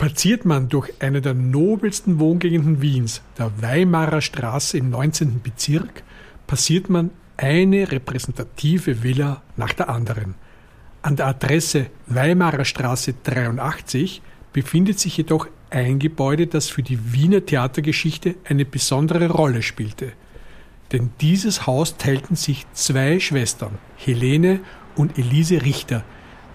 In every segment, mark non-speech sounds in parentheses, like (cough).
Spaziert man durch eine der nobelsten Wohngegenden Wiens, der Weimarer Straße im 19. Bezirk, passiert man eine repräsentative Villa nach der anderen. An der Adresse Weimarer Straße 83 befindet sich jedoch ein Gebäude, das für die Wiener Theatergeschichte eine besondere Rolle spielte. Denn dieses Haus teilten sich zwei Schwestern, Helene und Elise Richter,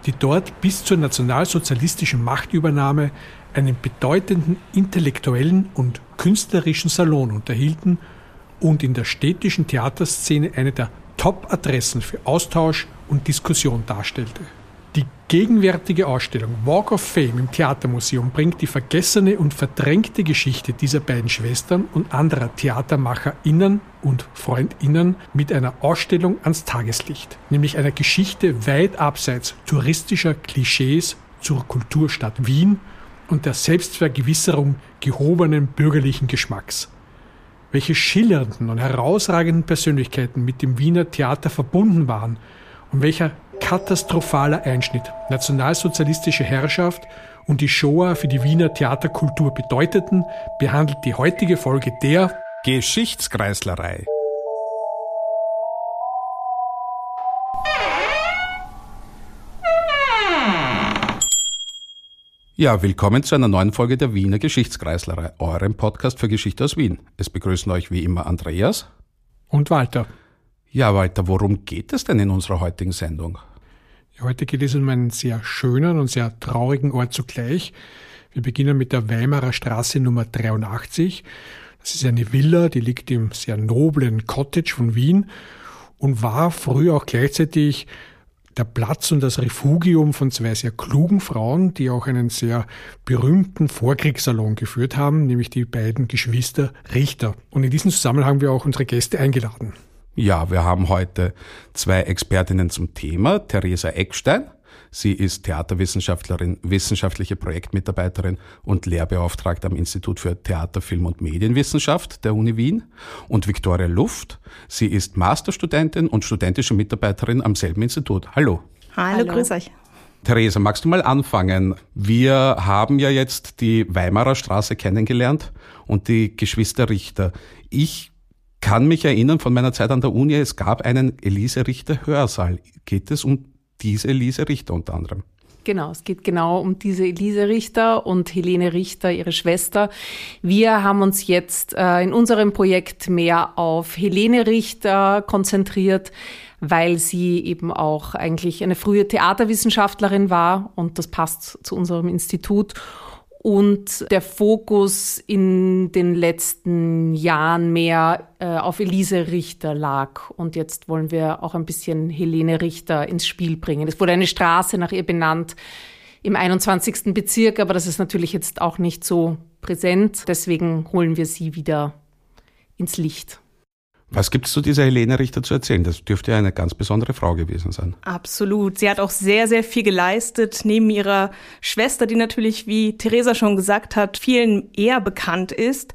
die dort bis zur nationalsozialistischen Machtübernahme einen bedeutenden intellektuellen und künstlerischen Salon unterhielten und in der städtischen Theaterszene eine der Top-Adressen für Austausch und Diskussion darstellte. Die gegenwärtige Ausstellung Walk of Fame im Theatermuseum bringt die vergessene und verdrängte Geschichte dieser beiden Schwestern und anderer TheatermacherInnen und FreundInnen mit einer Ausstellung ans Tageslicht, nämlich einer Geschichte weit abseits touristischer Klischees zur Kulturstadt Wien und der Selbstvergewisserung gehobenen bürgerlichen Geschmacks. Welche schillernden und herausragenden Persönlichkeiten mit dem Wiener Theater verbunden waren und welcher katastrophaler Einschnitt nationalsozialistische Herrschaft und die Shoah für die Wiener Theaterkultur bedeuteten, behandelt die heutige Folge der Geschichtskreislerei. Ja, willkommen zu einer neuen Folge der Wiener Geschichtskreislerei, eurem Podcast für Geschichte aus Wien. Es begrüßen euch wie immer Andreas und Walter. Ja, Walter, worum geht es denn in unserer heutigen Sendung? Heute geht es um einen sehr schönen und sehr traurigen Ort zugleich. Wir beginnen mit der Weimarer Straße Nummer 83. Das ist eine Villa, die liegt im sehr noblen Cottage von Wien und war früher auch gleichzeitig der Platz und das Refugium von zwei sehr klugen Frauen, die auch einen sehr berühmten Vorkriegssalon geführt haben, nämlich die beiden Geschwister Richter. Und in diesem Zusammenhang haben wir auch unsere Gäste eingeladen. Ja, wir haben heute zwei Expertinnen zum Thema. Theresa Eckstein. Sie ist Theaterwissenschaftlerin, wissenschaftliche Projektmitarbeiterin und Lehrbeauftragte am Institut für Theater, Film und Medienwissenschaft der Uni Wien. Und Viktoria Luft. Sie ist Masterstudentin und studentische Mitarbeiterin am selben Institut. Hallo. Hallo, Hallo. grüß euch. Theresa, magst du mal anfangen? Wir haben ja jetzt die Weimarer Straße kennengelernt und die Geschwister Richter. Ich kann mich erinnern von meiner Zeit an der Uni, es gab einen Elise Richter Hörsaal. Geht es um diese Elise Richter unter anderem? Genau, es geht genau um diese Elise Richter und Helene Richter, ihre Schwester. Wir haben uns jetzt äh, in unserem Projekt mehr auf Helene Richter konzentriert, weil sie eben auch eigentlich eine frühe Theaterwissenschaftlerin war und das passt zu unserem Institut und der Fokus in den letzten Jahren mehr äh, auf Elise Richter lag. Und jetzt wollen wir auch ein bisschen Helene Richter ins Spiel bringen. Es wurde eine Straße nach ihr benannt im 21. Bezirk, aber das ist natürlich jetzt auch nicht so präsent. Deswegen holen wir sie wieder ins Licht. Was gibt es zu dieser Helene Richter zu erzählen? Das dürfte ja eine ganz besondere Frau gewesen sein. Absolut. Sie hat auch sehr, sehr viel geleistet, neben ihrer Schwester, die natürlich, wie Theresa schon gesagt hat, vielen eher bekannt ist.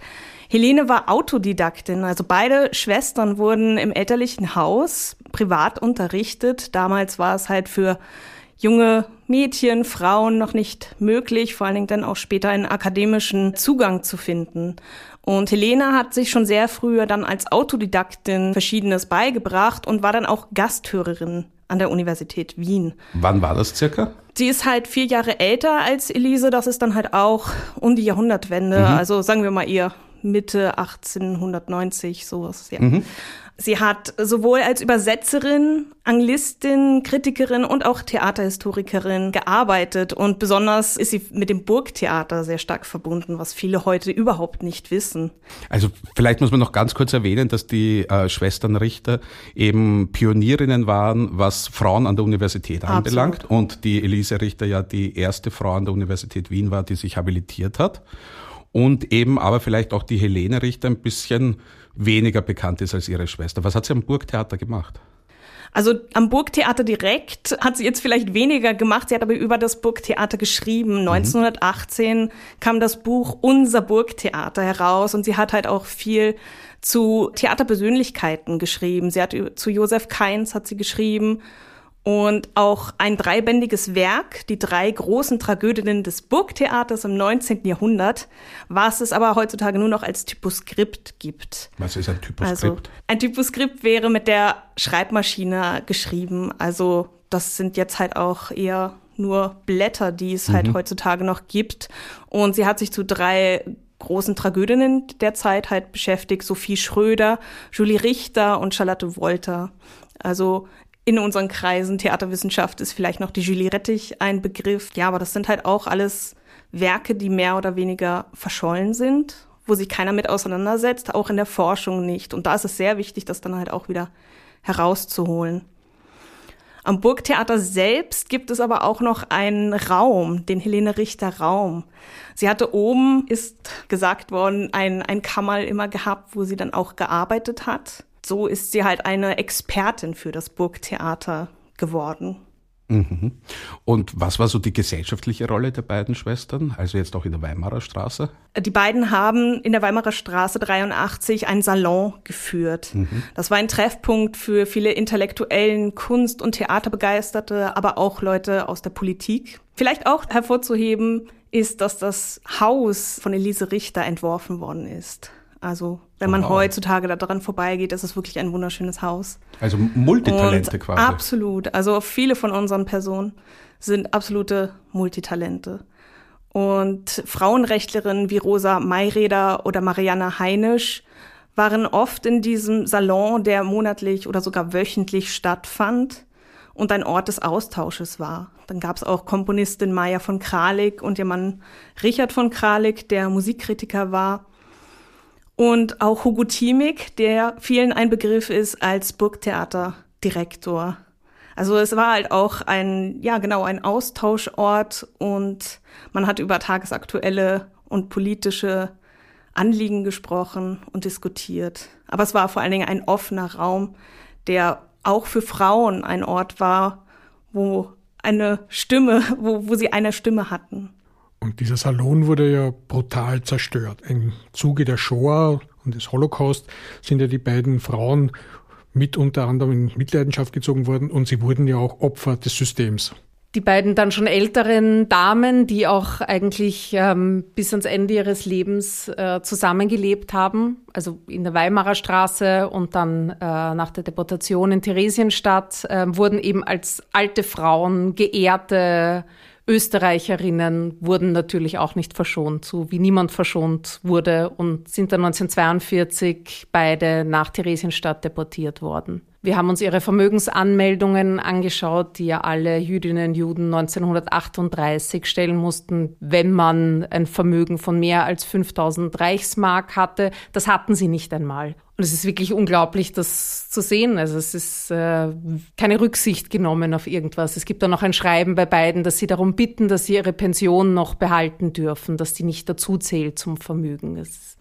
Helene war Autodidaktin, also beide Schwestern wurden im elterlichen Haus privat unterrichtet. Damals war es halt für junge Mädchen, Frauen noch nicht möglich, vor allen Dingen dann auch später einen akademischen Zugang zu finden. Und Helena hat sich schon sehr früh dann als Autodidaktin Verschiedenes beigebracht und war dann auch Gasthörerin an der Universität Wien. Wann war das circa? Sie ist halt vier Jahre älter als Elise, das ist dann halt auch um die Jahrhundertwende, mhm. also sagen wir mal eher Mitte 1890, sowas, ja. Mhm. Sie hat sowohl als Übersetzerin, Anglistin, Kritikerin und auch Theaterhistorikerin gearbeitet. Und besonders ist sie mit dem Burgtheater sehr stark verbunden, was viele heute überhaupt nicht wissen. Also vielleicht muss man noch ganz kurz erwähnen, dass die äh, Schwestern Richter eben Pionierinnen waren, was Frauen an der Universität Absolut. anbelangt. Und die Elise Richter ja die erste Frau an der Universität Wien war, die sich habilitiert hat. Und eben aber vielleicht auch die Helene Richter ein bisschen weniger bekannt ist als ihre Schwester. Was hat sie am Burgtheater gemacht? Also am Burgtheater direkt hat sie jetzt vielleicht weniger gemacht. Sie hat aber über das Burgtheater geschrieben. 1918 mhm. kam das Buch Unser Burgtheater heraus und sie hat halt auch viel zu Theaterpersönlichkeiten geschrieben. Sie hat zu Josef Kainz hat sie geschrieben Und auch ein dreibändiges Werk, die drei großen Tragödinnen des Burgtheaters im 19. Jahrhundert, was es aber heutzutage nur noch als Typoskript gibt. Was ist ein Typoskript? Also, ein Typoskript wäre mit der Schreibmaschine geschrieben. Also das sind jetzt halt auch eher nur Blätter, die es halt mhm. halt heutzutage noch gibt. Und sie hat sich zu drei großen Tragödinnen der Zeit halt beschäftigt. Sophie Schröder, Julie Richter und Charlotte Wolter. Also in unseren Kreisen. Theaterwissenschaft ist vielleicht noch die Julie Rettich ein Begriff. Ja, aber das sind halt auch alles Werke, die mehr oder weniger verschollen sind, wo sich keiner mit auseinandersetzt, auch in der Forschung nicht. Und da ist es sehr wichtig, das dann halt auch wieder herauszuholen. Am Burgtheater selbst gibt es aber auch noch einen Raum, den Helene Richter Raum. Sie hatte oben, ist gesagt worden, ein, ein Kammerl immer gehabt, wo sie dann auch gearbeitet hat so ist sie halt eine Expertin für das Burgtheater geworden. Mhm. Und was war so die gesellschaftliche Rolle der beiden Schwestern, also jetzt auch in der Weimarer Straße? Die beiden haben in der Weimarer Straße 83 einen Salon geführt. Mhm. Das war ein Treffpunkt für viele intellektuellen, Kunst- und Theaterbegeisterte, aber auch Leute aus der Politik. Vielleicht auch hervorzuheben ist, dass das Haus von Elise Richter entworfen worden ist. Also wenn man wow. heutzutage da dran vorbeigeht, ist es wirklich ein wunderschönes Haus. Also Multitalente Und quasi. Absolut. Also viele von unseren Personen sind absolute Multitalente. Und Frauenrechtlerinnen wie Rosa Mayreder oder Marianne Heinisch waren oft in diesem Salon, der monatlich oder sogar wöchentlich stattfand und ein Ort des Austausches war. Dann gab es auch Komponistin Maya von Kralik und ihr Mann Richard von Kralik, der Musikkritiker war. Und auch Hugo Thiemig, der vielen ein Begriff ist als Burgtheaterdirektor. Also es war halt auch ein, ja genau, ein Austauschort und man hat über tagesaktuelle und politische Anliegen gesprochen und diskutiert. Aber es war vor allen Dingen ein offener Raum, der auch für Frauen ein Ort war, wo eine Stimme, wo, wo sie eine Stimme hatten. Und dieser Salon wurde ja brutal zerstört. Im Zuge der Shoah und des Holocaust sind ja die beiden Frauen mit unter anderem in Mitleidenschaft gezogen worden und sie wurden ja auch Opfer des Systems. Die beiden dann schon älteren Damen, die auch eigentlich ähm, bis ans Ende ihres Lebens äh, zusammengelebt haben, also in der Weimarer Straße und dann äh, nach der Deportation in Theresienstadt, äh, wurden eben als alte Frauen geehrte Österreicherinnen wurden natürlich auch nicht verschont, so wie niemand verschont wurde und sind dann 1942 beide nach Theresienstadt deportiert worden. Wir haben uns ihre Vermögensanmeldungen angeschaut, die ja alle Jüdinnen und Juden 1938 stellen mussten, wenn man ein Vermögen von mehr als 5000 Reichsmark hatte. Das hatten sie nicht einmal. Und es ist wirklich unglaublich, das zu sehen. Also es ist äh, keine Rücksicht genommen auf irgendwas. Es gibt da noch ein Schreiben bei beiden, dass sie darum bitten, dass sie ihre Pension noch behalten dürfen, dass die nicht dazu zählt zum Vermögen. Es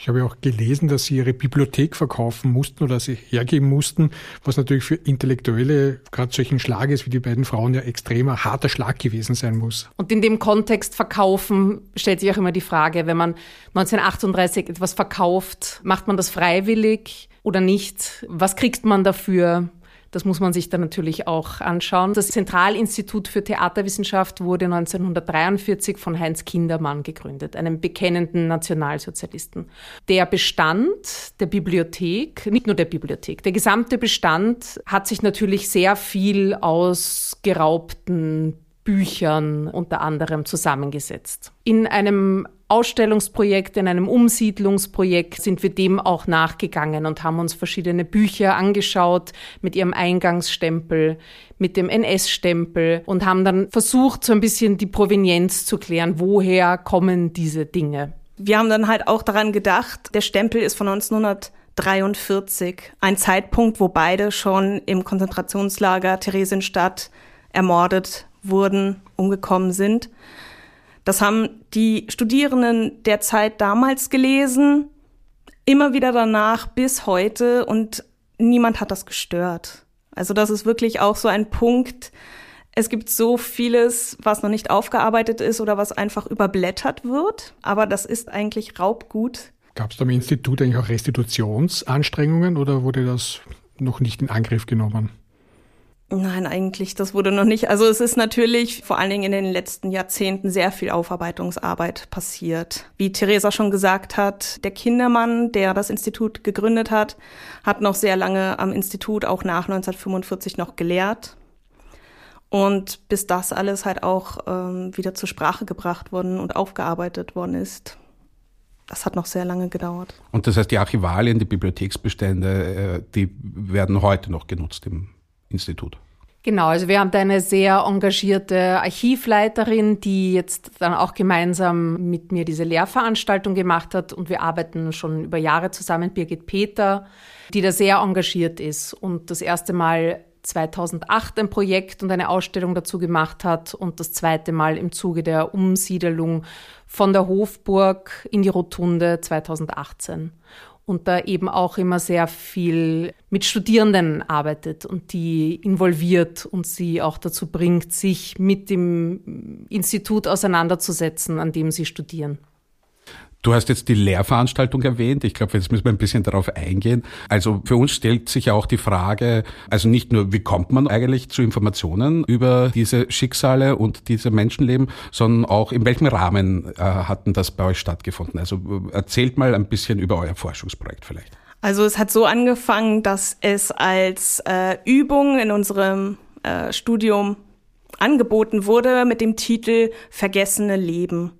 ich habe auch gelesen, dass sie ihre Bibliothek verkaufen mussten oder sie hergeben mussten, was natürlich für Intellektuelle, gerade solchen Schlages wie die beiden Frauen, ja extremer harter Schlag gewesen sein muss. Und in dem Kontext verkaufen stellt sich auch immer die Frage, wenn man 1938 etwas verkauft, macht man das freiwillig oder nicht? Was kriegt man dafür? Das muss man sich dann natürlich auch anschauen. Das Zentralinstitut für Theaterwissenschaft wurde 1943 von Heinz Kindermann gegründet, einem bekennenden Nationalsozialisten. Der Bestand der Bibliothek, nicht nur der Bibliothek, der gesamte Bestand hat sich natürlich sehr viel aus geraubten Büchern unter anderem zusammengesetzt. In einem Ausstellungsprojekt, in einem Umsiedlungsprojekt sind wir dem auch nachgegangen und haben uns verschiedene Bücher angeschaut mit ihrem Eingangsstempel, mit dem NS-Stempel und haben dann versucht, so ein bisschen die Provenienz zu klären, woher kommen diese Dinge. Wir haben dann halt auch daran gedacht, der Stempel ist von 1943, ein Zeitpunkt, wo beide schon im Konzentrationslager Theresienstadt ermordet wurden, umgekommen sind. Das haben die Studierenden der Zeit damals gelesen, immer wieder danach bis heute und niemand hat das gestört. Also das ist wirklich auch so ein Punkt. Es gibt so vieles, was noch nicht aufgearbeitet ist oder was einfach überblättert wird, aber das ist eigentlich Raubgut. Gab es da im Institut eigentlich auch Restitutionsanstrengungen oder wurde das noch nicht in Angriff genommen? Nein, eigentlich, das wurde noch nicht. Also es ist natürlich vor allen Dingen in den letzten Jahrzehnten sehr viel Aufarbeitungsarbeit passiert. Wie Theresa schon gesagt hat, der Kindermann, der das Institut gegründet hat, hat noch sehr lange am Institut auch nach 1945 noch gelehrt. Und bis das alles halt auch ähm, wieder zur Sprache gebracht worden und aufgearbeitet worden ist, das hat noch sehr lange gedauert. Und das heißt, die Archivalien, die Bibliotheksbestände, äh, die werden heute noch genutzt im Institut. Genau, also wir haben da eine sehr engagierte Archivleiterin, die jetzt dann auch gemeinsam mit mir diese Lehrveranstaltung gemacht hat und wir arbeiten schon über Jahre zusammen, Birgit Peter, die da sehr engagiert ist und das erste Mal 2008 ein Projekt und eine Ausstellung dazu gemacht hat und das zweite Mal im Zuge der Umsiedelung von der Hofburg in die Rotunde 2018 und da eben auch immer sehr viel mit Studierenden arbeitet und die involviert und sie auch dazu bringt, sich mit dem Institut auseinanderzusetzen, an dem sie studieren. Du hast jetzt die Lehrveranstaltung erwähnt. Ich glaube, jetzt müssen wir ein bisschen darauf eingehen. Also für uns stellt sich ja auch die Frage, also nicht nur, wie kommt man eigentlich zu Informationen über diese Schicksale und diese Menschenleben, sondern auch in welchem Rahmen äh, hatten das bei euch stattgefunden? Also äh, erzählt mal ein bisschen über euer Forschungsprojekt vielleicht. Also es hat so angefangen, dass es als äh, Übung in unserem äh, Studium angeboten wurde mit dem Titel Vergessene Leben.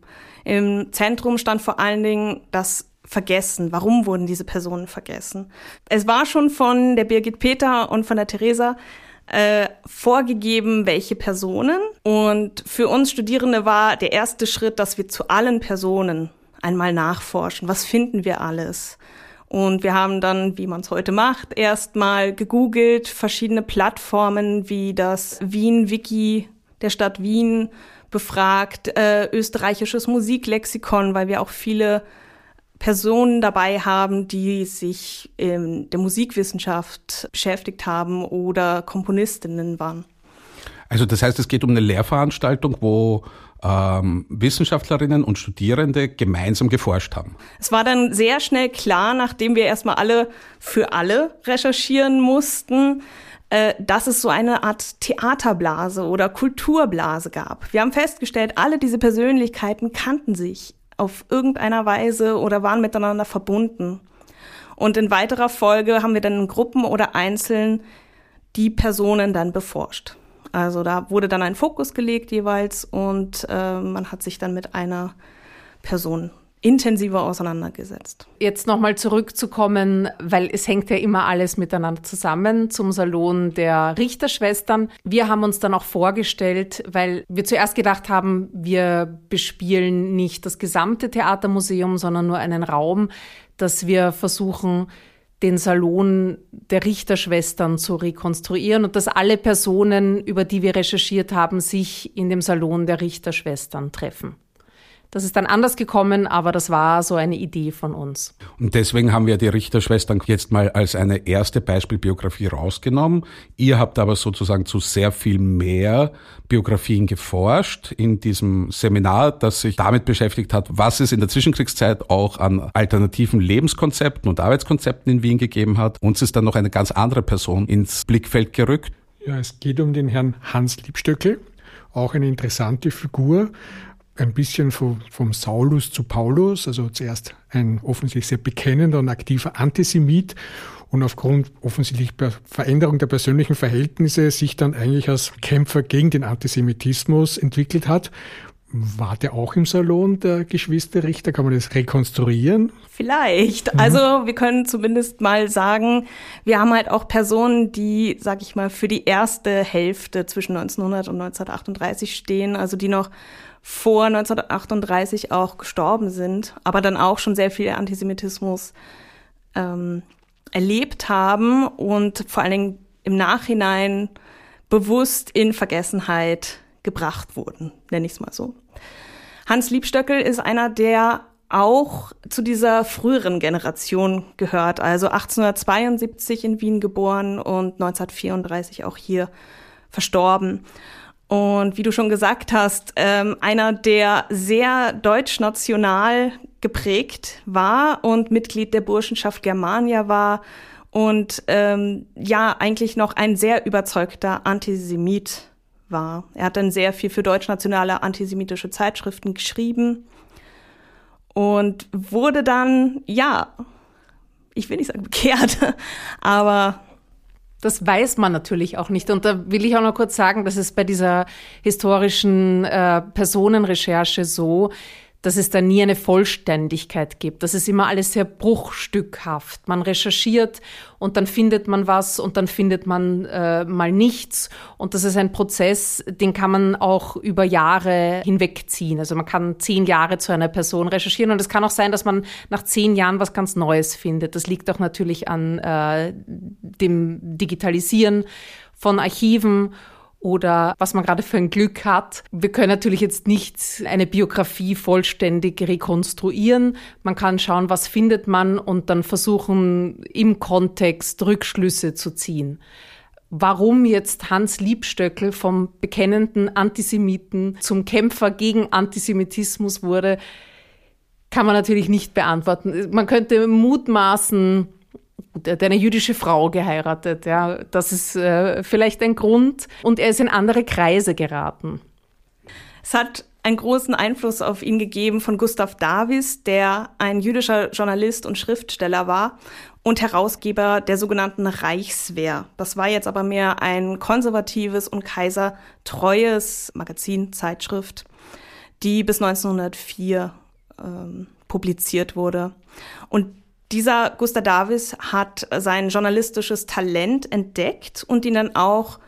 Im Zentrum stand vor allen Dingen das Vergessen. Warum wurden diese Personen vergessen? Es war schon von der Birgit Peter und von der Theresa äh, vorgegeben, welche Personen. Und für uns Studierende war der erste Schritt, dass wir zu allen Personen einmal nachforschen. Was finden wir alles? Und wir haben dann, wie man es heute macht, erstmal gegoogelt, verschiedene Plattformen wie das Wien-Wiki der Stadt Wien befragt, äh, österreichisches Musiklexikon, weil wir auch viele Personen dabei haben, die sich in der Musikwissenschaft beschäftigt haben oder Komponistinnen waren. Also das heißt, es geht um eine Lehrveranstaltung, wo ähm, Wissenschaftlerinnen und Studierende gemeinsam geforscht haben. Es war dann sehr schnell klar, nachdem wir erstmal alle für alle recherchieren mussten, äh, dass es so eine Art Theaterblase oder Kulturblase gab. Wir haben festgestellt, alle diese Persönlichkeiten kannten sich auf irgendeiner Weise oder waren miteinander verbunden. Und in weiterer Folge haben wir dann in Gruppen oder einzeln die Personen dann beforscht. Also da wurde dann ein Fokus gelegt jeweils und äh, man hat sich dann mit einer Person intensiver auseinandergesetzt. Jetzt nochmal zurückzukommen, weil es hängt ja immer alles miteinander zusammen zum Salon der Richterschwestern. Wir haben uns dann auch vorgestellt, weil wir zuerst gedacht haben, wir bespielen nicht das gesamte Theatermuseum, sondern nur einen Raum, dass wir versuchen, den Salon der Richterschwestern zu rekonstruieren und dass alle Personen, über die wir recherchiert haben, sich in dem Salon der Richterschwestern treffen. Das ist dann anders gekommen, aber das war so eine Idee von uns. Und deswegen haben wir die Richterschwestern jetzt mal als eine erste Beispielbiografie rausgenommen. Ihr habt aber sozusagen zu sehr viel mehr Biografien geforscht in diesem Seminar, das sich damit beschäftigt hat, was es in der Zwischenkriegszeit auch an alternativen Lebenskonzepten und Arbeitskonzepten in Wien gegeben hat. Uns ist dann noch eine ganz andere Person ins Blickfeld gerückt. Ja, es geht um den Herrn Hans Liebstöckel, auch eine interessante Figur ein bisschen vom, vom Saulus zu Paulus, also zuerst ein offensichtlich sehr bekennender und aktiver Antisemit und aufgrund offensichtlich Veränderung der persönlichen Verhältnisse sich dann eigentlich als Kämpfer gegen den Antisemitismus entwickelt hat. War der auch im Salon der Geschwisterrichter? Kann man das rekonstruieren? Vielleicht. Mhm. Also wir können zumindest mal sagen, wir haben halt auch Personen, die, sag ich mal, für die erste Hälfte zwischen 1900 und 1938 stehen, also die noch vor 1938 auch gestorben sind, aber dann auch schon sehr viel Antisemitismus ähm, erlebt haben und vor allen Dingen im Nachhinein bewusst in Vergessenheit gebracht wurden, nenne ich es mal so. Hans Liebstöckel ist einer, der auch zu dieser früheren Generation gehört, also 1872 in Wien geboren und 1934 auch hier verstorben. Und wie du schon gesagt hast, ähm, einer, der sehr deutsch-national geprägt war und Mitglied der Burschenschaft Germania war und ähm, ja, eigentlich noch ein sehr überzeugter Antisemit war. Er hat dann sehr viel für deutschnationale antisemitische Zeitschriften geschrieben und wurde dann, ja, ich will nicht sagen bekehrt, (laughs) aber das weiß man natürlich auch nicht. Und da will ich auch noch kurz sagen, dass es bei dieser historischen äh, Personenrecherche so, dass es da nie eine Vollständigkeit gibt. Das ist immer alles sehr bruchstückhaft. Man recherchiert und dann findet man was und dann findet man äh, mal nichts. Und das ist ein Prozess, den kann man auch über Jahre hinwegziehen. Also man kann zehn Jahre zu einer Person recherchieren und es kann auch sein, dass man nach zehn Jahren was ganz Neues findet. Das liegt auch natürlich an äh, dem Digitalisieren von Archiven oder was man gerade für ein Glück hat. Wir können natürlich jetzt nicht eine Biografie vollständig rekonstruieren. Man kann schauen, was findet man und dann versuchen, im Kontext Rückschlüsse zu ziehen. Warum jetzt Hans Liebstöckel vom bekennenden Antisemiten zum Kämpfer gegen Antisemitismus wurde, kann man natürlich nicht beantworten. Man könnte mutmaßen, eine jüdische Frau geheiratet. Ja, das ist äh, vielleicht ein Grund. Und er ist in andere Kreise geraten. Es hat einen großen Einfluss auf ihn gegeben von Gustav Davis, der ein jüdischer Journalist und Schriftsteller war und Herausgeber der sogenannten Reichswehr. Das war jetzt aber mehr ein konservatives und kaisertreues Magazin, Zeitschrift, die bis 1904 ähm, publiziert wurde. Und dieser Gustav Davis hat sein journalistisches Talent entdeckt und ihn dann auch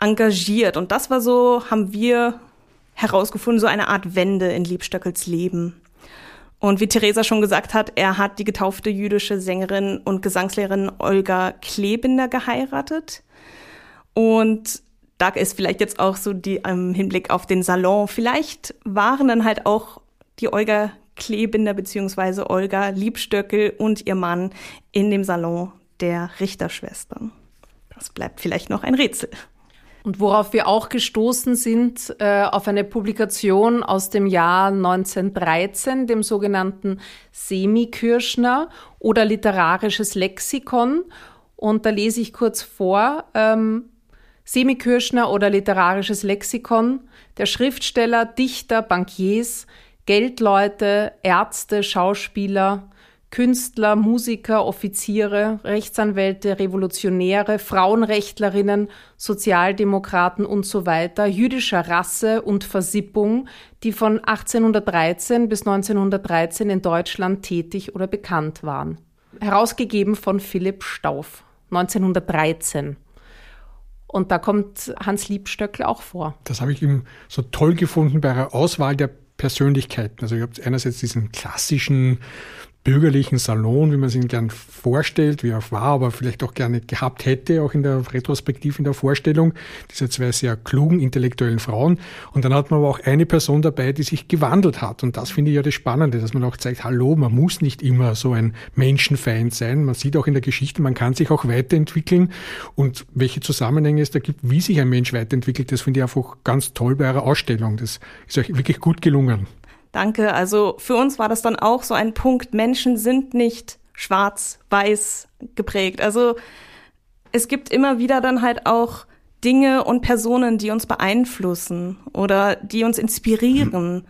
engagiert. Und das war so, haben wir herausgefunden, so eine Art Wende in Liebstöckels Leben. Und wie Theresa schon gesagt hat, er hat die getaufte jüdische Sängerin und Gesangslehrerin Olga Klebinder geheiratet. Und da ist vielleicht jetzt auch so die im Hinblick auf den Salon. Vielleicht waren dann halt auch die Olga Klebinder bzw. Olga Liebstöckel und ihr Mann in dem Salon der Richterschwestern. Das bleibt vielleicht noch ein Rätsel. Und worauf wir auch gestoßen sind, äh, auf eine Publikation aus dem Jahr 1913, dem sogenannten Semikirschner oder literarisches Lexikon. Und da lese ich kurz vor. Ähm, Semikirschner oder literarisches Lexikon, der Schriftsteller, Dichter, Bankiers, Geldleute, Ärzte, Schauspieler, Künstler, Musiker, Offiziere, Rechtsanwälte, Revolutionäre, Frauenrechtlerinnen, Sozialdemokraten und so weiter jüdischer Rasse und Versippung, die von 1813 bis 1913 in Deutschland tätig oder bekannt waren. Herausgegeben von Philipp Stauf, 1913. Und da kommt Hans Liebstöckl auch vor. Das habe ich ihm so toll gefunden bei der Auswahl der Persönlichkeiten. Also ihr habt einerseits diesen klassischen bürgerlichen Salon, wie man sich ihn gern vorstellt, wie er war, aber vielleicht auch gerne gehabt hätte, auch in der Retrospektive, in der Vorstellung, diese zwei sehr klugen, intellektuellen Frauen. Und dann hat man aber auch eine Person dabei, die sich gewandelt hat. Und das finde ich ja das Spannende, dass man auch zeigt, hallo, man muss nicht immer so ein Menschenfeind sein. Man sieht auch in der Geschichte, man kann sich auch weiterentwickeln. Und welche Zusammenhänge es da gibt, wie sich ein Mensch weiterentwickelt, das finde ich einfach ganz toll bei eurer Ausstellung. Das ist euch wirklich gut gelungen. Danke. Also für uns war das dann auch so ein Punkt. Menschen sind nicht schwarz-weiß geprägt. Also es gibt immer wieder dann halt auch Dinge und Personen, die uns beeinflussen oder die uns inspirieren. Mhm.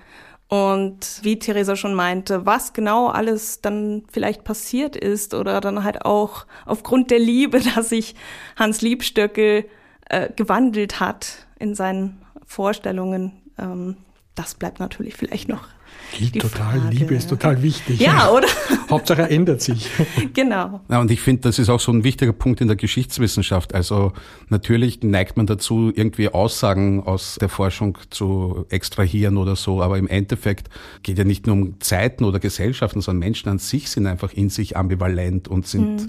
Und wie Theresa schon meinte, was genau alles dann vielleicht passiert ist oder dann halt auch aufgrund der Liebe, (laughs) dass sich Hans Liebstöckel äh, gewandelt hat in seinen Vorstellungen, ähm, das bleibt natürlich vielleicht noch. Gilt total, Frage. Liebe ist total wichtig. Ja, oder? Hauptsache er ändert sich. (laughs) Genau. Ja, und ich finde, das ist auch so ein wichtiger Punkt in der Geschichtswissenschaft. Also natürlich neigt man dazu, irgendwie Aussagen aus der Forschung zu extrahieren oder so, aber im Endeffekt geht ja nicht nur um Zeiten oder Gesellschaften, sondern Menschen an sich sind einfach in sich ambivalent und sind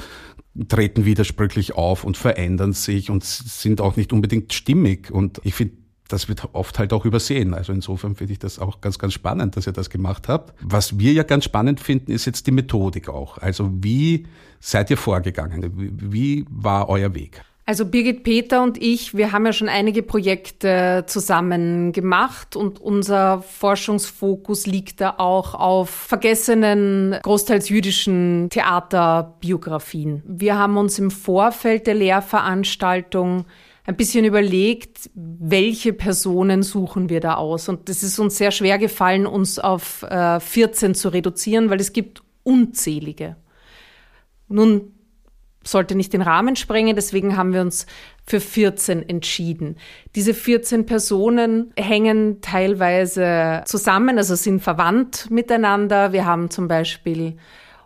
mhm. treten widersprüchlich auf und verändern sich und sind auch nicht unbedingt stimmig. Und ich finde, das wird oft halt auch übersehen. Also insofern finde ich das auch ganz, ganz spannend, dass ihr das gemacht habt. Was wir ja ganz spannend finden, ist jetzt die Methodik auch. Also wie seid ihr vorgegangen? Wie war euer Weg? Also Birgit Peter und ich, wir haben ja schon einige Projekte zusammen gemacht und unser Forschungsfokus liegt da auch auf vergessenen, großteils jüdischen Theaterbiografien. Wir haben uns im Vorfeld der Lehrveranstaltung ein bisschen überlegt, welche Personen suchen wir da aus. Und es ist uns sehr schwer gefallen, uns auf äh, 14 zu reduzieren, weil es gibt unzählige. Nun sollte nicht den Rahmen sprengen, deswegen haben wir uns für 14 entschieden. Diese 14 Personen hängen teilweise zusammen, also sind verwandt miteinander. Wir haben zum Beispiel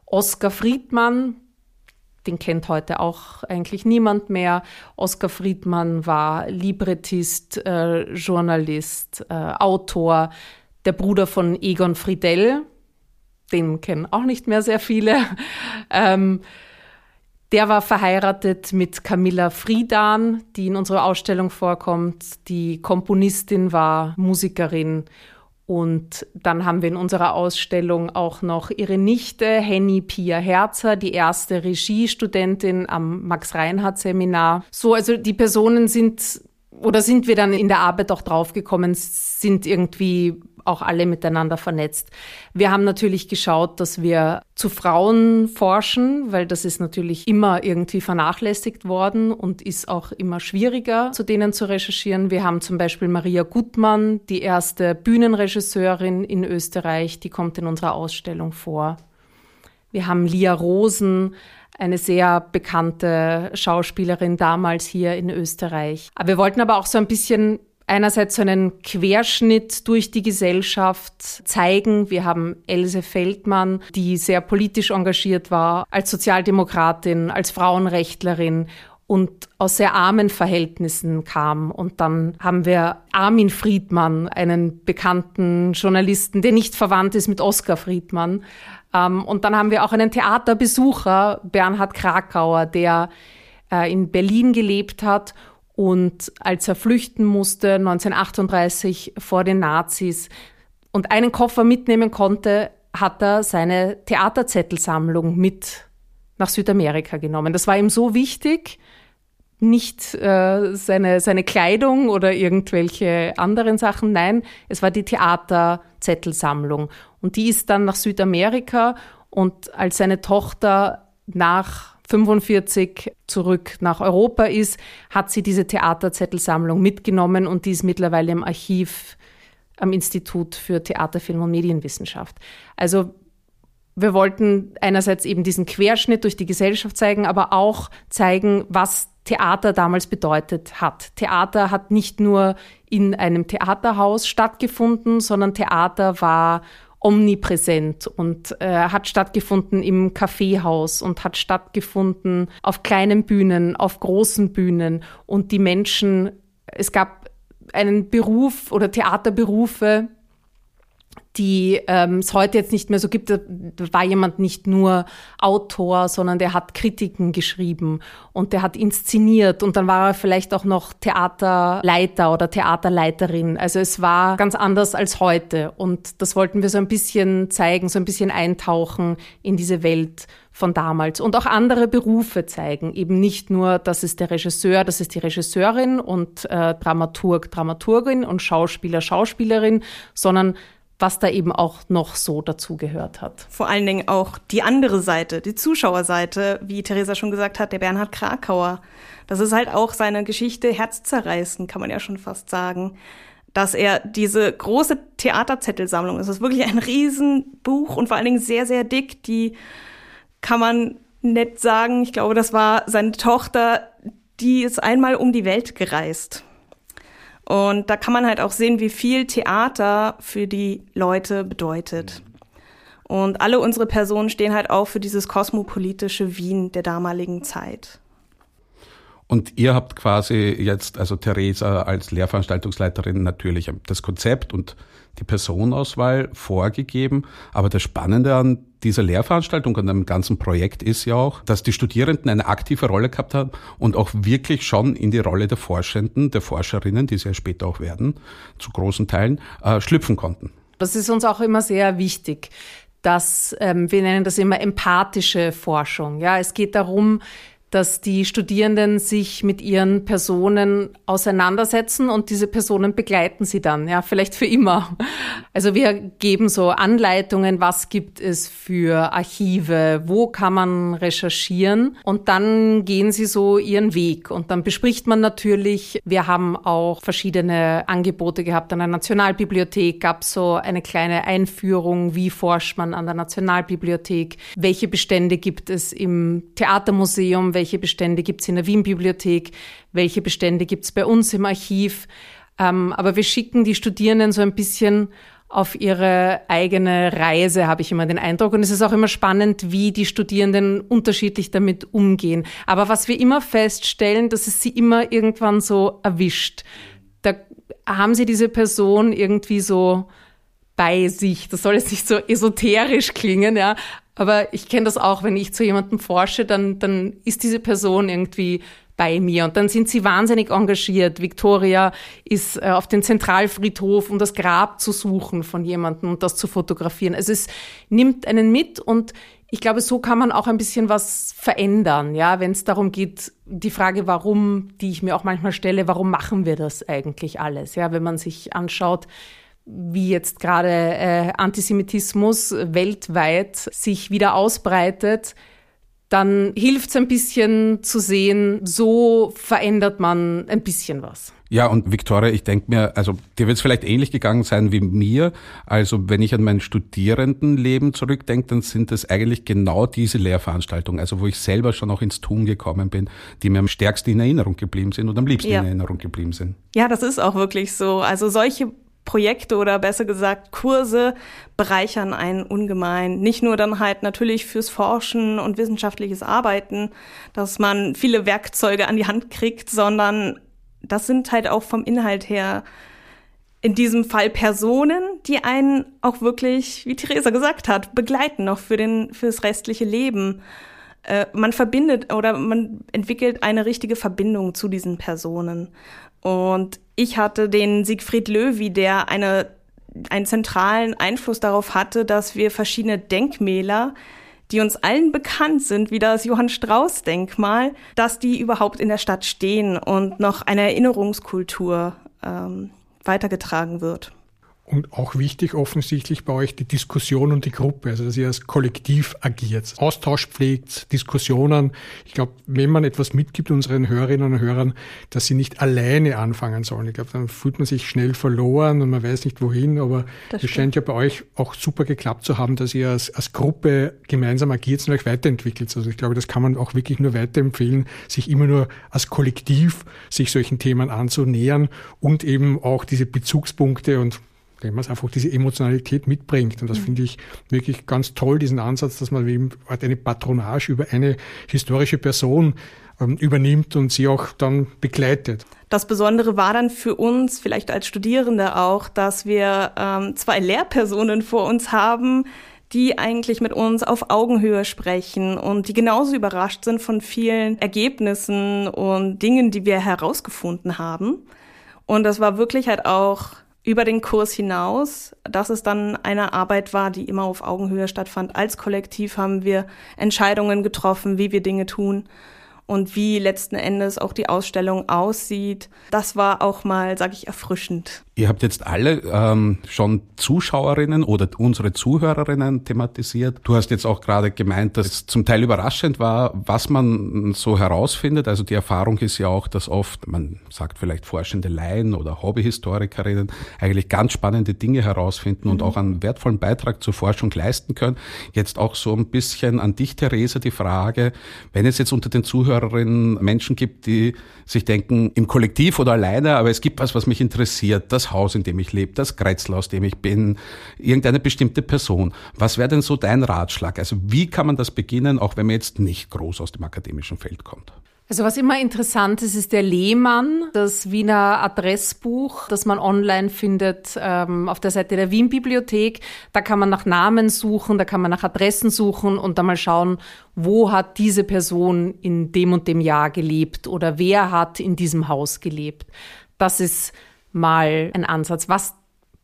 Oskar Friedmann, den kennt heute auch eigentlich niemand mehr. Oskar Friedmann war Librettist, äh, Journalist, äh, Autor, der Bruder von Egon Friedell, den kennen auch nicht mehr sehr viele. (laughs) ähm, der war verheiratet mit Camilla Friedan, die in unserer Ausstellung vorkommt. Die Komponistin war Musikerin. Und dann haben wir in unserer Ausstellung auch noch ihre Nichte, Henny Pia Herzer, die erste Regiestudentin am Max-Reinhardt-Seminar. So, also die Personen sind, oder sind wir dann in der Arbeit auch draufgekommen, sind irgendwie auch alle miteinander vernetzt. Wir haben natürlich geschaut, dass wir zu Frauen forschen, weil das ist natürlich immer irgendwie vernachlässigt worden und ist auch immer schwieriger, zu denen zu recherchieren. Wir haben zum Beispiel Maria Gutmann, die erste Bühnenregisseurin in Österreich, die kommt in unserer Ausstellung vor. Wir haben Lia Rosen, eine sehr bekannte Schauspielerin damals hier in Österreich. Aber wir wollten aber auch so ein bisschen einerseits so einen Querschnitt durch die Gesellschaft zeigen. Wir haben Else Feldmann, die sehr politisch engagiert war, als Sozialdemokratin, als Frauenrechtlerin und aus sehr armen Verhältnissen kam. Und dann haben wir Armin Friedmann, einen bekannten Journalisten, der nicht verwandt ist mit Oskar Friedmann. Ähm, und dann haben wir auch einen Theaterbesucher, Bernhard Krakauer, der äh, in Berlin gelebt hat und als er flüchten musste, 1938 vor den Nazis und einen Koffer mitnehmen konnte, hat er seine Theaterzettelsammlung mit nach Südamerika genommen. Das war ihm so wichtig, nicht äh, seine, seine Kleidung oder irgendwelche anderen Sachen, nein, es war die Theaterzettelsammlung. Und die ist dann nach Südamerika und als seine Tochter nach 45 zurück nach Europa ist, hat sie diese Theaterzettelsammlung mitgenommen und die ist mittlerweile im Archiv am Institut für Theater, Film und Medienwissenschaft. Also wir wollten einerseits eben diesen Querschnitt durch die Gesellschaft zeigen, aber auch zeigen, was Theater damals bedeutet hat. Theater hat nicht nur in einem Theaterhaus stattgefunden, sondern Theater war omnipräsent und äh, hat stattgefunden im Kaffeehaus und hat stattgefunden auf kleinen Bühnen, auf großen Bühnen. Und die Menschen, es gab einen Beruf oder Theaterberufe, die ähm, es heute jetzt nicht mehr so gibt. Da war jemand nicht nur Autor, sondern der hat Kritiken geschrieben und der hat inszeniert und dann war er vielleicht auch noch Theaterleiter oder Theaterleiterin. Also es war ganz anders als heute und das wollten wir so ein bisschen zeigen, so ein bisschen eintauchen in diese Welt von damals und auch andere Berufe zeigen. Eben nicht nur, das ist der Regisseur, das ist die Regisseurin und äh, Dramaturg, Dramaturgin und Schauspieler, Schauspielerin, sondern was da eben auch noch so dazugehört hat. Vor allen Dingen auch die andere Seite, die Zuschauerseite, wie Theresa schon gesagt hat, der Bernhard Krakauer. Das ist halt auch seine Geschichte herzzerreißen, kann man ja schon fast sagen. Dass er diese große Theaterzettelsammlung, es ist wirklich ein Riesenbuch und vor allen Dingen sehr, sehr dick, die kann man nett sagen. Ich glaube, das war seine Tochter, die ist einmal um die Welt gereist. Und da kann man halt auch sehen, wie viel Theater für die Leute bedeutet. Und alle unsere Personen stehen halt auch für dieses kosmopolitische Wien der damaligen Zeit. Und ihr habt quasi jetzt, also Theresa als Lehrveranstaltungsleiterin natürlich das Konzept und die Personenauswahl vorgegeben. Aber das Spannende an dieser Lehrveranstaltung und am ganzen Projekt ist ja auch, dass die Studierenden eine aktive Rolle gehabt haben und auch wirklich schon in die Rolle der Forschenden, der Forscherinnen, die sie ja später auch werden, zu großen Teilen, äh, schlüpfen konnten. Das ist uns auch immer sehr wichtig, dass ähm, wir nennen das immer empathische Forschung. Ja, es geht darum, dass die Studierenden sich mit ihren Personen auseinandersetzen und diese Personen begleiten sie dann, ja, vielleicht für immer. Also wir geben so Anleitungen, was gibt es für Archive, wo kann man recherchieren? Und dann gehen sie so ihren Weg. Und dann bespricht man natürlich, wir haben auch verschiedene Angebote gehabt an der Nationalbibliothek, gab so eine kleine Einführung, wie forscht man an der Nationalbibliothek, welche Bestände gibt es im Theatermuseum, welche welche Bestände gibt es in der Wien-Bibliothek, welche Bestände gibt es bei uns im Archiv. Ähm, aber wir schicken die Studierenden so ein bisschen auf ihre eigene Reise, habe ich immer den Eindruck. Und es ist auch immer spannend, wie die Studierenden unterschiedlich damit umgehen. Aber was wir immer feststellen, dass es sie immer irgendwann so erwischt. Da haben sie diese Person irgendwie so bei sich. Das soll jetzt nicht so esoterisch klingen, ja, aber ich kenne das auch, wenn ich zu jemandem forsche, dann, dann ist diese Person irgendwie bei mir. Und dann sind sie wahnsinnig engagiert. Victoria ist äh, auf den Zentralfriedhof, um das Grab zu suchen von jemandem und das zu fotografieren. Also es nimmt einen mit und ich glaube, so kann man auch ein bisschen was verändern, ja, wenn es darum geht, die Frage, warum, die ich mir auch manchmal stelle, warum machen wir das eigentlich alles? Ja, wenn man sich anschaut, wie jetzt gerade äh, Antisemitismus weltweit sich wieder ausbreitet, dann hilft es ein bisschen zu sehen, so verändert man ein bisschen was. Ja, und Victoria, ich denke mir, also dir wird es vielleicht ähnlich gegangen sein wie mir. Also wenn ich an mein Studierendenleben zurückdenke, dann sind es eigentlich genau diese Lehrveranstaltungen, also wo ich selber schon auch ins Tun gekommen bin, die mir am stärksten in Erinnerung geblieben sind und am liebsten ja. in Erinnerung geblieben sind. Ja, das ist auch wirklich so. Also solche Projekte oder besser gesagt Kurse bereichern einen ungemein. Nicht nur dann halt natürlich fürs Forschen und wissenschaftliches Arbeiten, dass man viele Werkzeuge an die Hand kriegt, sondern das sind halt auch vom Inhalt her in diesem Fall Personen, die einen auch wirklich, wie Theresa gesagt hat, begleiten noch für den, fürs restliche Leben. Äh, man verbindet oder man entwickelt eine richtige Verbindung zu diesen Personen. Und ich hatte den Siegfried Löwy, der eine, einen zentralen Einfluss darauf hatte, dass wir verschiedene Denkmäler, die uns allen bekannt sind, wie das Johann Strauß Denkmal, dass die überhaupt in der Stadt stehen und noch eine Erinnerungskultur ähm, weitergetragen wird. Und auch wichtig offensichtlich bei euch die Diskussion und die Gruppe, also dass ihr als Kollektiv agiert, Austausch pflegt, Diskussionen. Ich glaube, wenn man etwas mitgibt unseren Hörerinnen und Hörern, dass sie nicht alleine anfangen sollen. Ich glaube, dann fühlt man sich schnell verloren und man weiß nicht wohin, aber es scheint ja bei euch auch super geklappt zu haben, dass ihr als, als Gruppe gemeinsam agiert und euch weiterentwickelt. Also ich glaube, das kann man auch wirklich nur weiterempfehlen, sich immer nur als Kollektiv sich solchen Themen anzunähern und eben auch diese Bezugspunkte und wenn man es einfach diese Emotionalität mitbringt. Und das mhm. finde ich wirklich ganz toll, diesen Ansatz, dass man eben eine Patronage über eine historische Person ähm, übernimmt und sie auch dann begleitet. Das Besondere war dann für uns, vielleicht als Studierende auch, dass wir ähm, zwei Lehrpersonen vor uns haben, die eigentlich mit uns auf Augenhöhe sprechen und die genauso überrascht sind von vielen Ergebnissen und Dingen, die wir herausgefunden haben. Und das war wirklich halt auch über den Kurs hinaus, dass es dann eine Arbeit war, die immer auf Augenhöhe stattfand. Als Kollektiv haben wir Entscheidungen getroffen, wie wir Dinge tun und wie letzten Endes auch die Ausstellung aussieht. Das war auch mal, sage ich, erfrischend. Ihr habt jetzt alle ähm, schon Zuschauerinnen oder unsere Zuhörerinnen thematisiert. Du hast jetzt auch gerade gemeint, dass es zum Teil überraschend war, was man so herausfindet. Also die Erfahrung ist ja auch, dass oft, man sagt vielleicht forschende Laien oder Hobbyhistorikerinnen eigentlich ganz spannende Dinge herausfinden mhm. und auch einen wertvollen Beitrag zur Forschung leisten können. Jetzt auch so ein bisschen an dich, Therese, die Frage, wenn es jetzt unter den Zuhörerinnen Menschen gibt, die sich denken, im Kollektiv oder alleine, aber es gibt was, was mich interessiert, das Haus, in dem ich lebe, das Kretzel, aus dem ich bin, irgendeine bestimmte Person. Was wäre denn so dein Ratschlag? Also wie kann man das beginnen, auch wenn man jetzt nicht groß aus dem akademischen Feld kommt? Also was immer interessant ist, ist der Lehmann, das Wiener Adressbuch, das man online findet ähm, auf der Seite der Wien-Bibliothek. Da kann man nach Namen suchen, da kann man nach Adressen suchen und dann mal schauen, wo hat diese Person in dem und dem Jahr gelebt oder wer hat in diesem Haus gelebt. Das ist mal ein Ansatz. Was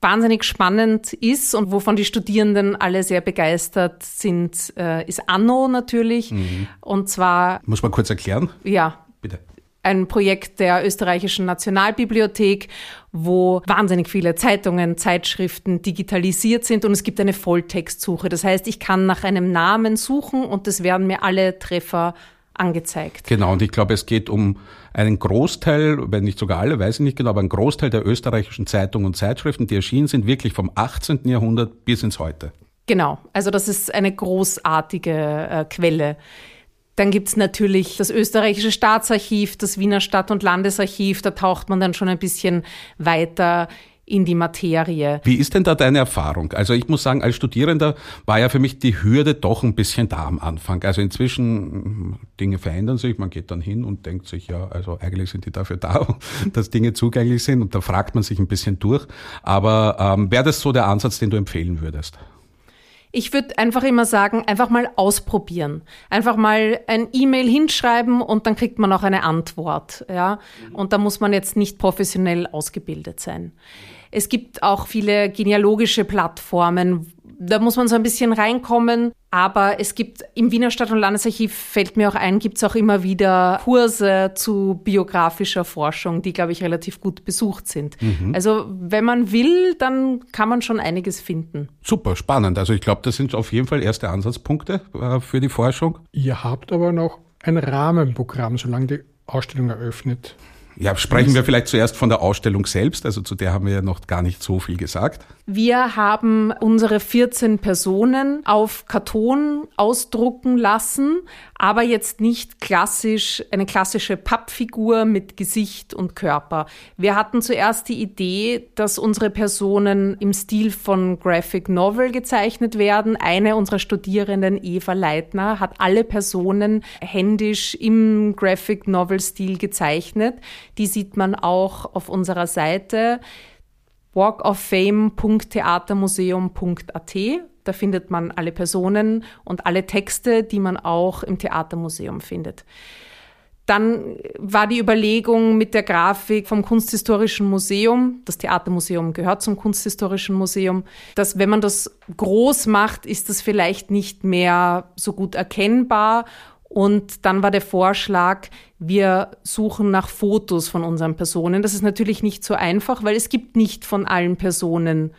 wahnsinnig spannend ist und wovon die Studierenden alle sehr begeistert sind, äh, ist Anno natürlich. Mhm. Und zwar. Muss man kurz erklären? Ja. Bitte ein Projekt der österreichischen Nationalbibliothek, wo wahnsinnig viele Zeitungen, Zeitschriften digitalisiert sind und es gibt eine Volltextsuche. Das heißt, ich kann nach einem Namen suchen und es werden mir alle Treffer angezeigt. Genau, und ich glaube, es geht um einen Großteil, wenn nicht sogar alle, weiß ich nicht genau, aber einen Großteil der österreichischen Zeitungen und Zeitschriften, die erschienen sind, wirklich vom 18. Jahrhundert bis ins Heute. Genau, also das ist eine großartige äh, Quelle. Dann gibt es natürlich das österreichische Staatsarchiv, das Wiener Stadt- und Landesarchiv. Da taucht man dann schon ein bisschen weiter in die Materie. Wie ist denn da deine Erfahrung? Also ich muss sagen, als Studierender war ja für mich die Hürde doch ein bisschen da am Anfang. Also inzwischen Dinge verändern sich, man geht dann hin und denkt sich, ja, also eigentlich sind die dafür (laughs) da, dass Dinge zugänglich sind und da fragt man sich ein bisschen durch. Aber ähm, wäre das so der Ansatz, den du empfehlen würdest? Ich würde einfach immer sagen, einfach mal ausprobieren. Einfach mal ein E-Mail hinschreiben und dann kriegt man auch eine Antwort. Ja? Und da muss man jetzt nicht professionell ausgebildet sein. Es gibt auch viele genealogische Plattformen, da muss man so ein bisschen reinkommen. Aber es gibt im Wiener Stadt- und Landesarchiv, fällt mir auch ein, gibt es auch immer wieder Kurse zu biografischer Forschung, die, glaube ich, relativ gut besucht sind. Mhm. Also wenn man will, dann kann man schon einiges finden. Super, spannend. Also ich glaube, das sind auf jeden Fall erste Ansatzpunkte äh, für die Forschung. Ihr habt aber noch ein Rahmenprogramm, solange die Ausstellung eröffnet. Ja, sprechen wir vielleicht zuerst von der Ausstellung selbst. Also zu der haben wir ja noch gar nicht so viel gesagt. Wir haben unsere 14 Personen auf Karton ausdrucken lassen, aber jetzt nicht klassisch, eine klassische Pappfigur mit Gesicht und Körper. Wir hatten zuerst die Idee, dass unsere Personen im Stil von Graphic Novel gezeichnet werden. Eine unserer Studierenden, Eva Leitner, hat alle Personen händisch im Graphic Novel Stil gezeichnet. Die sieht man auch auf unserer Seite walkoffame.theatermuseum.at. Da findet man alle Personen und alle Texte, die man auch im Theatermuseum findet. Dann war die Überlegung mit der Grafik vom Kunsthistorischen Museum, das Theatermuseum gehört zum Kunsthistorischen Museum, dass wenn man das groß macht, ist das vielleicht nicht mehr so gut erkennbar und dann war der Vorschlag, wir suchen nach Fotos von unseren Personen. Das ist natürlich nicht so einfach, weil es gibt nicht von allen Personen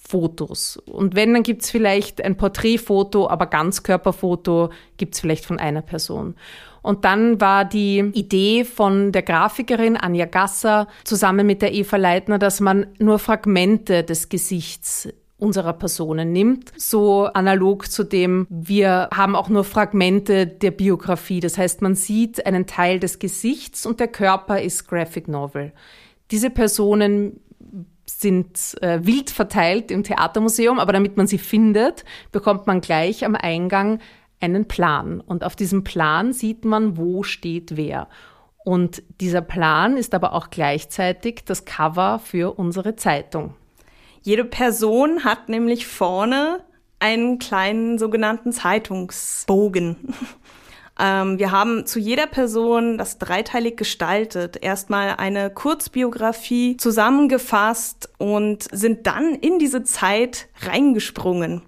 Fotos. Und wenn, dann gibt es vielleicht ein Porträtfoto, aber Ganzkörperfoto gibt es vielleicht von einer Person. Und dann war die Idee von der Grafikerin Anja Gasser zusammen mit der Eva Leitner, dass man nur Fragmente des Gesichts unserer Personen nimmt. So analog zu dem, wir haben auch nur Fragmente der Biografie. Das heißt, man sieht einen Teil des Gesichts und der Körper ist Graphic Novel. Diese Personen sind äh, wild verteilt im Theatermuseum, aber damit man sie findet, bekommt man gleich am Eingang einen Plan. Und auf diesem Plan sieht man, wo steht wer. Und dieser Plan ist aber auch gleichzeitig das Cover für unsere Zeitung. Jede Person hat nämlich vorne einen kleinen sogenannten Zeitungsbogen. (laughs) ähm, wir haben zu jeder Person das dreiteilig gestaltet. Erstmal eine Kurzbiografie zusammengefasst und sind dann in diese Zeit reingesprungen.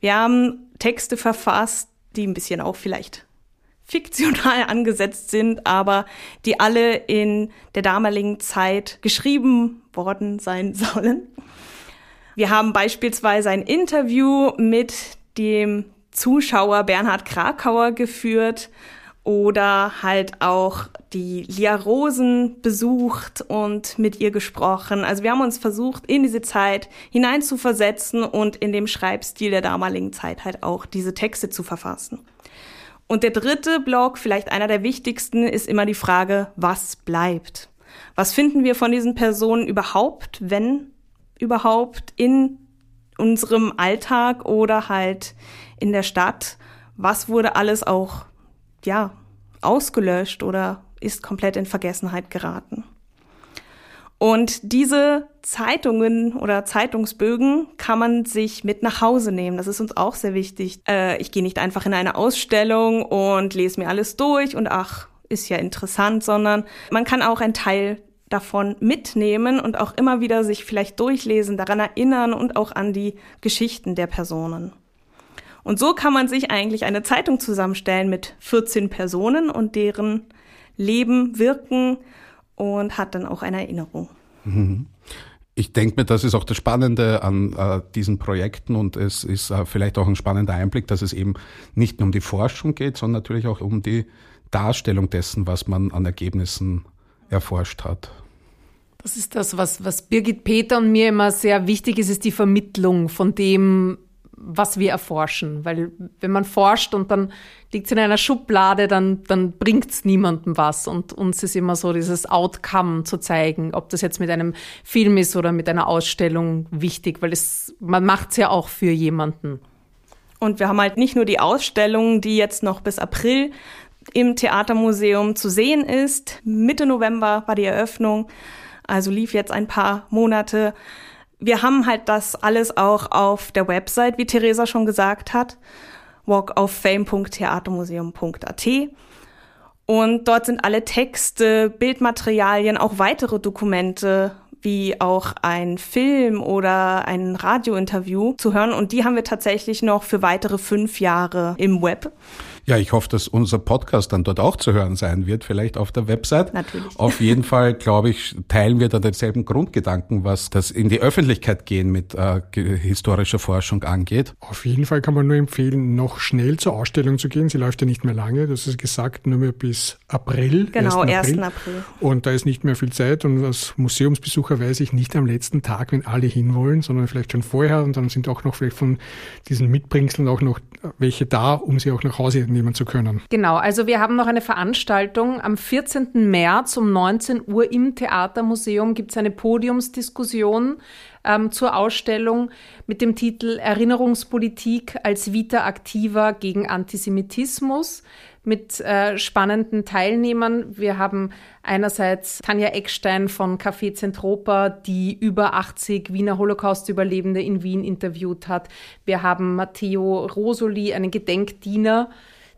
Wir haben Texte verfasst, die ein bisschen auch vielleicht fiktional (laughs) angesetzt sind, aber die alle in der damaligen Zeit geschrieben worden sein sollen. Wir haben beispielsweise ein Interview mit dem Zuschauer Bernhard Krakauer geführt oder halt auch die Lia Rosen besucht und mit ihr gesprochen. Also wir haben uns versucht, in diese Zeit hineinzuversetzen und in dem Schreibstil der damaligen Zeit halt auch diese Texte zu verfassen. Und der dritte Block, vielleicht einer der wichtigsten, ist immer die Frage, was bleibt? Was finden wir von diesen Personen überhaupt, wenn überhaupt in unserem Alltag oder halt in der Stadt? Was wurde alles auch, ja, ausgelöscht oder ist komplett in Vergessenheit geraten? Und diese Zeitungen oder Zeitungsbögen kann man sich mit nach Hause nehmen. Das ist uns auch sehr wichtig. Äh, ich gehe nicht einfach in eine Ausstellung und lese mir alles durch und ach, ist ja interessant, sondern man kann auch einen Teil davon mitnehmen und auch immer wieder sich vielleicht durchlesen, daran erinnern und auch an die Geschichten der Personen. Und so kann man sich eigentlich eine Zeitung zusammenstellen mit 14 Personen und deren Leben, Wirken und hat dann auch eine Erinnerung. Mhm. Ich denke mir, das ist auch das Spannende an äh, diesen Projekten und es ist äh, vielleicht auch ein spannender Einblick, dass es eben nicht nur um die Forschung geht, sondern natürlich auch um die Darstellung dessen, was man an Ergebnissen erforscht hat. Das ist das, was, was Birgit Peter und mir immer sehr wichtig ist, ist die Vermittlung von dem, was wir erforschen. Weil wenn man forscht und dann liegt es in einer Schublade, dann, dann bringt es niemandem was. Und uns ist immer so dieses Outcome zu zeigen, ob das jetzt mit einem Film ist oder mit einer Ausstellung wichtig, weil es, man macht es ja auch für jemanden. Und wir haben halt nicht nur die Ausstellung, die jetzt noch bis April im Theatermuseum zu sehen ist. Mitte November war die Eröffnung, also lief jetzt ein paar Monate. Wir haben halt das alles auch auf der Website, wie Theresa schon gesagt hat, walkoffame.theatermuseum.at. Und dort sind alle Texte, Bildmaterialien, auch weitere Dokumente, wie auch ein Film oder ein Radiointerview zu hören. Und die haben wir tatsächlich noch für weitere fünf Jahre im Web. Ja, ich hoffe, dass unser Podcast dann dort auch zu hören sein wird, vielleicht auf der Website. Natürlich. Auf jeden Fall, glaube ich, teilen wir da denselben Grundgedanken, was das in die Öffentlichkeit gehen mit äh, historischer Forschung angeht. Auf jeden Fall kann man nur empfehlen, noch schnell zur Ausstellung zu gehen. Sie läuft ja nicht mehr lange, das ist gesagt, nur mehr bis April. Genau, 1. April. 1. April. Und da ist nicht mehr viel Zeit und als Museumsbesucher weiß ich nicht am letzten Tag, wenn alle hinwollen, sondern vielleicht schon vorher und dann sind auch noch vielleicht von diesen Mitbringseln auch noch welche da, um sie auch nach Hause nehmen zu können. Genau, also wir haben noch eine Veranstaltung am 14. März um 19 Uhr im Theatermuseum gibt es eine Podiumsdiskussion ähm, zur Ausstellung mit dem Titel Erinnerungspolitik als Vita Aktiva gegen Antisemitismus mit äh, spannenden Teilnehmern. Wir haben einerseits Tanja Eckstein von Café Zentropa, die über 80 Wiener Holocaust-Überlebende in Wien interviewt hat. Wir haben Matteo Rosoli, einen Gedenkdiener,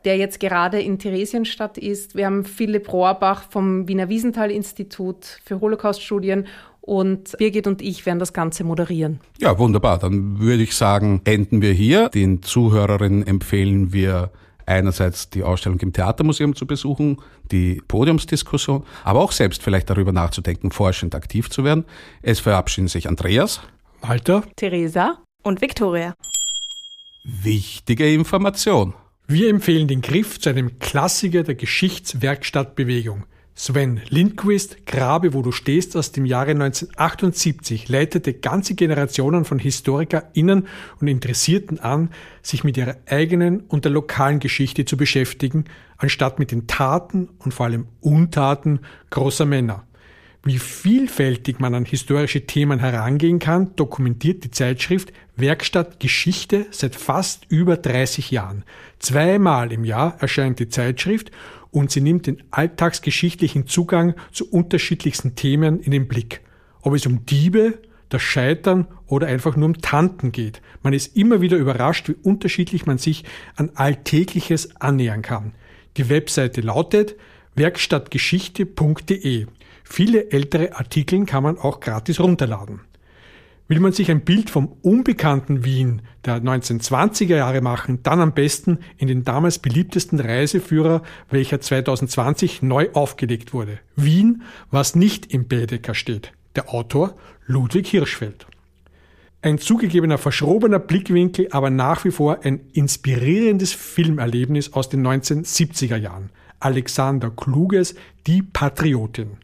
der jetzt gerade in Theresienstadt ist. Wir haben Philipp Rohrbach vom Wiener Wiesenthal-Institut für Holocaust-Studien und Birgit und ich werden das Ganze moderieren. Ja, wunderbar. Dann würde ich sagen, enden wir hier. Den Zuhörerinnen empfehlen wir einerseits die Ausstellung im Theatermuseum zu besuchen, die Podiumsdiskussion, aber auch selbst vielleicht darüber nachzudenken, forschend aktiv zu werden. Es verabschieden sich Andreas, Walter, Theresa und Viktoria. Wichtige Information. Wir empfehlen den Griff zu einem Klassiker der Geschichtswerkstattbewegung. Sven Lindquist, Grabe, wo du stehst, aus dem Jahre 1978, leitete ganze Generationen von HistorikerInnen und Interessierten an, sich mit ihrer eigenen und der lokalen Geschichte zu beschäftigen, anstatt mit den Taten und vor allem Untaten großer Männer. Wie vielfältig man an historische Themen herangehen kann, dokumentiert die Zeitschrift Werkstatt Geschichte seit fast über 30 Jahren. Zweimal im Jahr erscheint die Zeitschrift und sie nimmt den alltagsgeschichtlichen Zugang zu unterschiedlichsten Themen in den Blick. Ob es um Diebe, das Scheitern oder einfach nur um Tanten geht. Man ist immer wieder überrascht, wie unterschiedlich man sich an Alltägliches annähern kann. Die Webseite lautet werkstattgeschichte.de. Viele ältere Artikel kann man auch gratis runterladen. Will man sich ein Bild vom unbekannten Wien der 1920er Jahre machen, dann am besten in den damals beliebtesten Reiseführer, welcher 2020 neu aufgelegt wurde. Wien, was nicht im Baedeker steht. Der Autor Ludwig Hirschfeld. Ein zugegebener verschrobener Blickwinkel, aber nach wie vor ein inspirierendes Filmerlebnis aus den 1970er Jahren. Alexander Kluges Die Patriotin.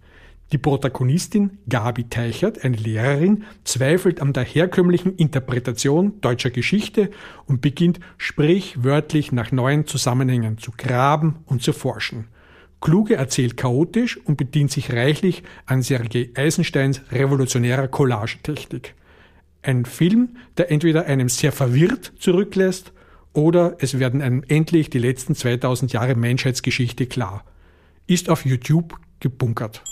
Die Protagonistin Gabi Teichert, eine Lehrerin, zweifelt an der herkömmlichen Interpretation deutscher Geschichte und beginnt sprichwörtlich nach neuen Zusammenhängen zu graben und zu forschen. Kluge erzählt chaotisch und bedient sich reichlich an Sergei Eisensteins revolutionärer Collagetechnik. Ein Film, der entweder einem sehr verwirrt zurücklässt oder es werden einem endlich die letzten 2000 Jahre Menschheitsgeschichte klar. Ist auf YouTube gebunkert.